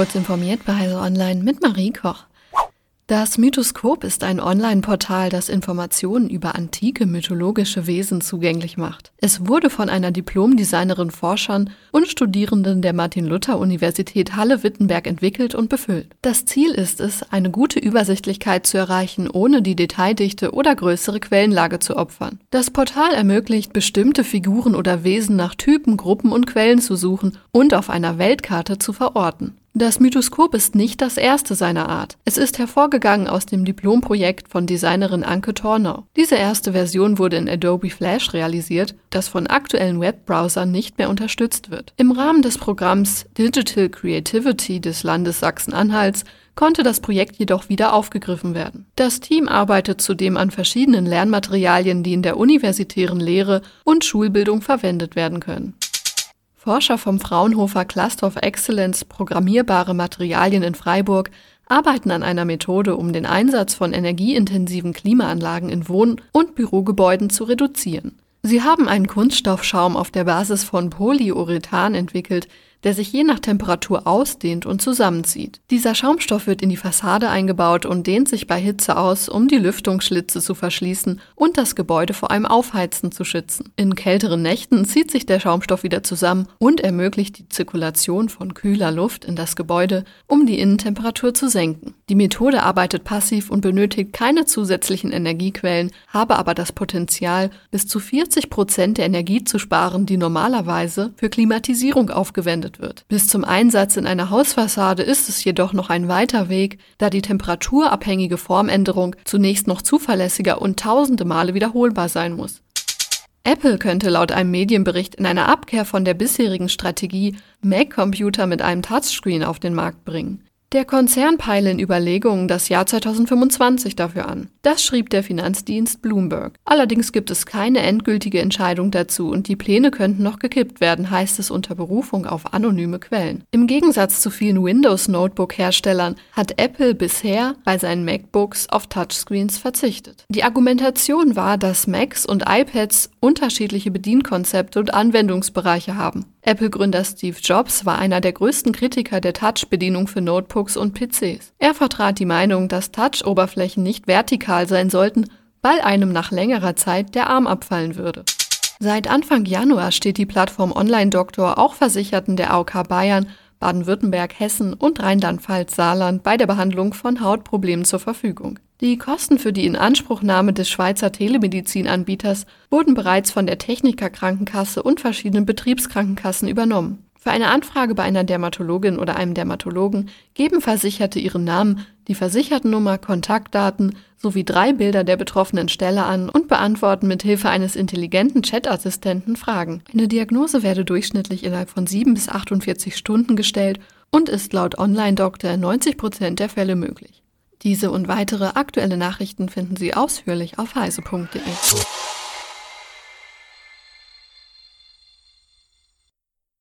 Kurz informiert bei Heise Online mit Marie Koch. Das Mythoskop ist ein Online-Portal, das Informationen über antike mythologische Wesen zugänglich macht. Es wurde von einer Diplomdesignerin, Forschern und Studierenden der Martin-Luther-Universität Halle-Wittenberg entwickelt und befüllt. Das Ziel ist es, eine gute Übersichtlichkeit zu erreichen, ohne die Detaildichte oder größere Quellenlage zu opfern. Das Portal ermöglicht, bestimmte Figuren oder Wesen nach Typen, Gruppen und Quellen zu suchen und auf einer Weltkarte zu verorten. Das Mythoskop ist nicht das erste seiner Art. Es ist hervorgegangen aus dem Diplomprojekt von Designerin Anke Tornau. Diese erste Version wurde in Adobe Flash realisiert, das von aktuellen Webbrowsern nicht mehr unterstützt wird. Im Rahmen des Programms Digital Creativity des Landes Sachsen-Anhalts konnte das Projekt jedoch wieder aufgegriffen werden. Das Team arbeitet zudem an verschiedenen Lernmaterialien, die in der universitären Lehre und Schulbildung verwendet werden können. Forscher vom Fraunhofer Cluster of Excellence Programmierbare Materialien in Freiburg arbeiten an einer Methode, um den Einsatz von energieintensiven Klimaanlagen in Wohn- und Bürogebäuden zu reduzieren. Sie haben einen Kunststoffschaum auf der Basis von Polyurethan entwickelt, der sich je nach Temperatur ausdehnt und zusammenzieht. Dieser Schaumstoff wird in die Fassade eingebaut und dehnt sich bei Hitze aus, um die Lüftungsschlitze zu verschließen und das Gebäude vor einem Aufheizen zu schützen. In kälteren Nächten zieht sich der Schaumstoff wieder zusammen und ermöglicht die Zirkulation von kühler Luft in das Gebäude, um die Innentemperatur zu senken. Die Methode arbeitet passiv und benötigt keine zusätzlichen Energiequellen, habe aber das Potenzial, bis zu 40 Prozent der Energie zu sparen, die normalerweise für Klimatisierung aufgewendet verwendet wird. Bis zum Einsatz in einer Hausfassade ist es jedoch noch ein weiter Weg, da die temperaturabhängige Formänderung zunächst noch zuverlässiger und tausende Male wiederholbar sein muss. Apple könnte laut einem Medienbericht in einer Abkehr von der bisherigen Strategie Mac-Computer mit einem Touchscreen auf den Markt bringen. Der Konzern peile in Überlegungen das Jahr 2025 dafür an. Das schrieb der Finanzdienst Bloomberg. Allerdings gibt es keine endgültige Entscheidung dazu und die Pläne könnten noch gekippt werden, heißt es unter Berufung auf anonyme Quellen. Im Gegensatz zu vielen Windows-Notebook-Herstellern hat Apple bisher bei seinen MacBooks auf Touchscreens verzichtet. Die Argumentation war, dass Macs und iPads unterschiedliche Bedienkonzepte und Anwendungsbereiche haben. Apple-Gründer Steve Jobs war einer der größten Kritiker der Touch-Bedienung für Notebooks und PCs. Er vertrat die Meinung, dass Touch-Oberflächen nicht vertikal sein sollten, weil einem nach längerer Zeit der Arm abfallen würde. Seit Anfang Januar steht die Plattform Online Doktor auch Versicherten der AOK Bayern, Baden-Württemberg, Hessen und Rheinland-Pfalz-Saarland bei der Behandlung von Hautproblemen zur Verfügung. Die Kosten für die Inanspruchnahme des Schweizer Telemedizinanbieters wurden bereits von der Techniker Krankenkasse und verschiedenen Betriebskrankenkassen übernommen. Für eine Anfrage bei einer Dermatologin oder einem Dermatologen geben Versicherte ihren Namen, die Versichertennummer, Kontaktdaten sowie drei Bilder der betroffenen Stelle an und beantworten mit Hilfe eines intelligenten Chatassistenten Fragen. Eine Diagnose werde durchschnittlich innerhalb von 7 bis 48 Stunden gestellt und ist laut Online-Doktor 90 Prozent der Fälle möglich. Diese und weitere aktuelle Nachrichten finden Sie ausführlich auf heise.de.